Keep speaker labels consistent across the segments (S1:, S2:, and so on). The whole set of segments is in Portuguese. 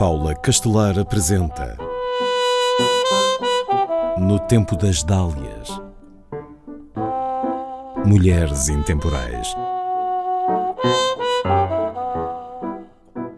S1: Paula Castelar apresenta No Tempo das Dálias Mulheres Intemporais.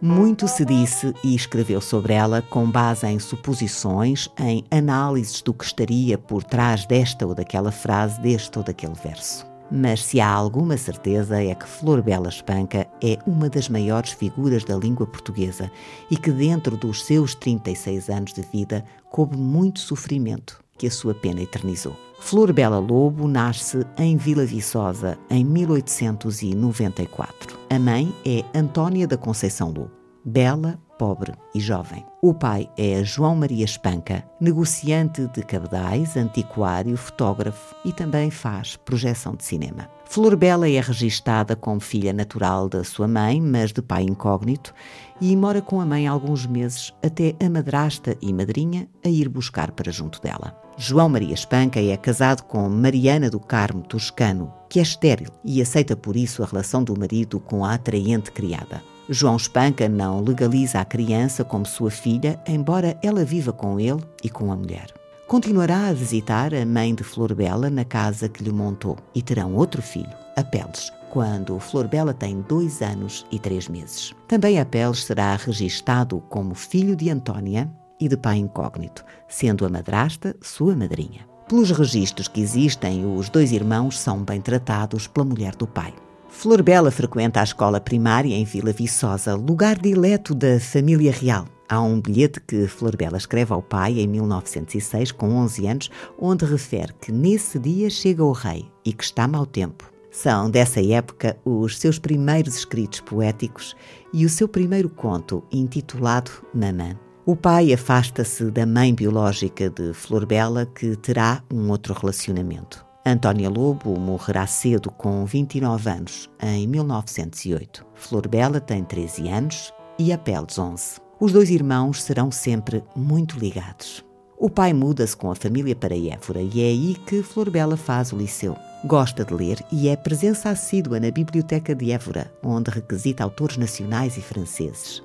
S2: Muito se disse e escreveu sobre ela com base em suposições, em análises do que estaria por trás desta ou daquela frase, deste ou daquele verso mas se há alguma certeza é que Flor Bela Espanca é uma das maiores figuras da língua portuguesa e que, dentro dos seus 36 anos de vida, coube muito sofrimento que a sua pena eternizou. Flor Bela Lobo nasce em Vila Viçosa em 1894. A mãe é Antônia da Conceição Lobo. Bela, pobre e jovem. O pai é João Maria Espanca, negociante de cabedais, antiquário, fotógrafo e também faz projeção de cinema. Flor Bela é registada como filha natural da sua mãe, mas de pai incógnito, e mora com a mãe alguns meses até a madrasta e madrinha a ir buscar para junto dela. João Maria Espanca é casado com Mariana do Carmo Toscano, que é estéril e aceita por isso a relação do marido com a atraente criada. João Espanca não legaliza a criança como sua filha, embora ela viva com ele e com a mulher. Continuará a visitar a mãe de Florbela na casa que lhe montou e terão outro filho, Apeles, quando Florbela tem dois anos e três meses. Também Apeles será registado como filho de Antônia e de pai incógnito, sendo a madrasta sua madrinha. Pelos registros que existem, os dois irmãos são bem tratados pela mulher do pai. Flor Bela frequenta a escola primária em Vila Viçosa, lugar dileto da família real. Há um bilhete que Flor Bela escreve ao pai em 1906, com 11 anos, onde refere que nesse dia chega o rei e que está mau tempo. São dessa época os seus primeiros escritos poéticos e o seu primeiro conto, intitulado Mamã. O pai afasta-se da mãe biológica de Flor Bela, que terá um outro relacionamento. Antónia Lobo morrerá cedo com 29 anos, em 1908. Flor Bela tem 13 anos e Apeles 11. Os dois irmãos serão sempre muito ligados. O pai muda-se com a família para Évora e é aí que Flor Bela faz o liceu. Gosta de ler e é presença assídua na Biblioteca de Évora, onde requisita autores nacionais e franceses.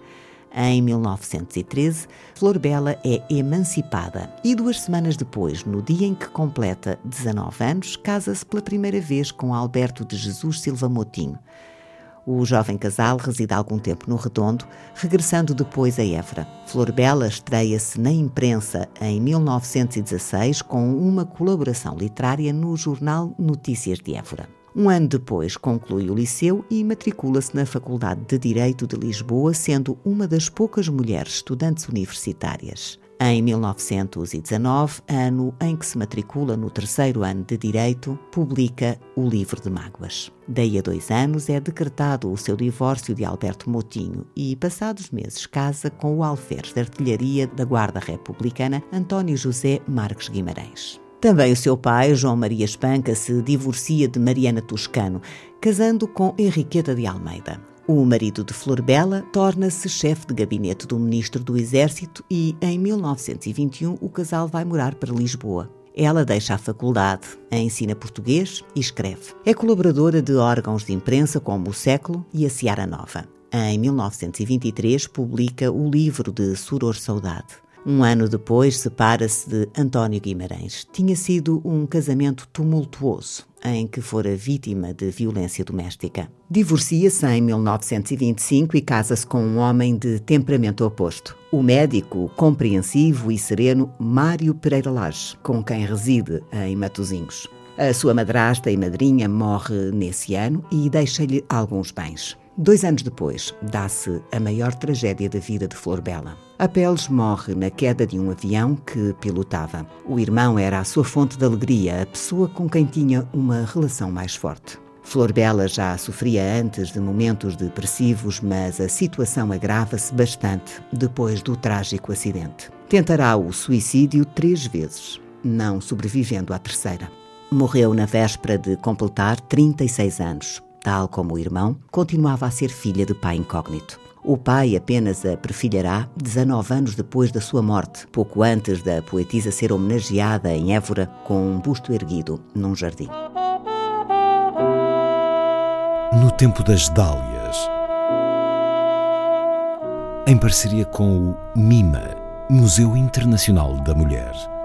S2: Em 1913, Flor Bela é emancipada e duas semanas depois, no dia em que completa 19 anos, casa-se pela primeira vez com Alberto de Jesus Silva Motinho. O jovem casal reside algum tempo no Redondo, regressando depois a Évora. Flor Bela estreia-se na imprensa em 1916 com uma colaboração literária no jornal Notícias de Évora. Um ano depois, conclui o liceu e matricula-se na Faculdade de Direito de Lisboa, sendo uma das poucas mulheres estudantes universitárias. Em 1919, ano em que se matricula no terceiro ano de Direito, publica o Livro de Mágoas. Daí a dois anos é decretado o seu divórcio de Alberto Motinho e, passados meses, casa com o alferes de artilharia da Guarda Republicana, António José Marques Guimarães. Também o seu pai, João Maria Espanca, se divorcia de Mariana Toscano, casando com Henriqueta de Almeida. O marido de Flor Bela torna-se chefe de gabinete do ministro do Exército e, em 1921, o casal vai morar para Lisboa. Ela deixa a faculdade, ensina português e escreve. É colaboradora de órgãos de imprensa como O Século e a Seara Nova. Em 1923, publica o livro de Suror Saudade. Um ano depois, separa-se de António Guimarães. Tinha sido um casamento tumultuoso, em que fora vítima de violência doméstica. Divorcia-se em 1925 e casa-se com um homem de temperamento oposto. O médico, compreensivo e sereno Mário Pereira Lage, com quem reside em Matosinhos. A sua madrasta e madrinha morre nesse ano e deixa-lhe alguns bens. Dois anos depois, dá-se a maior tragédia da vida de Flor Bela. Apeles morre na queda de um avião que pilotava. O irmão era a sua fonte de alegria, a pessoa com quem tinha uma relação mais forte. Flor Bela já sofria antes de momentos depressivos, mas a situação agrava-se bastante depois do trágico acidente. Tentará o suicídio três vezes, não sobrevivendo à terceira. Morreu na véspera de completar 36 anos, tal como o irmão, continuava a ser filha de pai incógnito. O pai apenas a prefilhará 19 anos depois da sua morte, pouco antes da poetisa ser homenageada em Évora com um busto erguido num jardim.
S1: No tempo das dálias, em parceria com o MIMA, Museu Internacional da Mulher.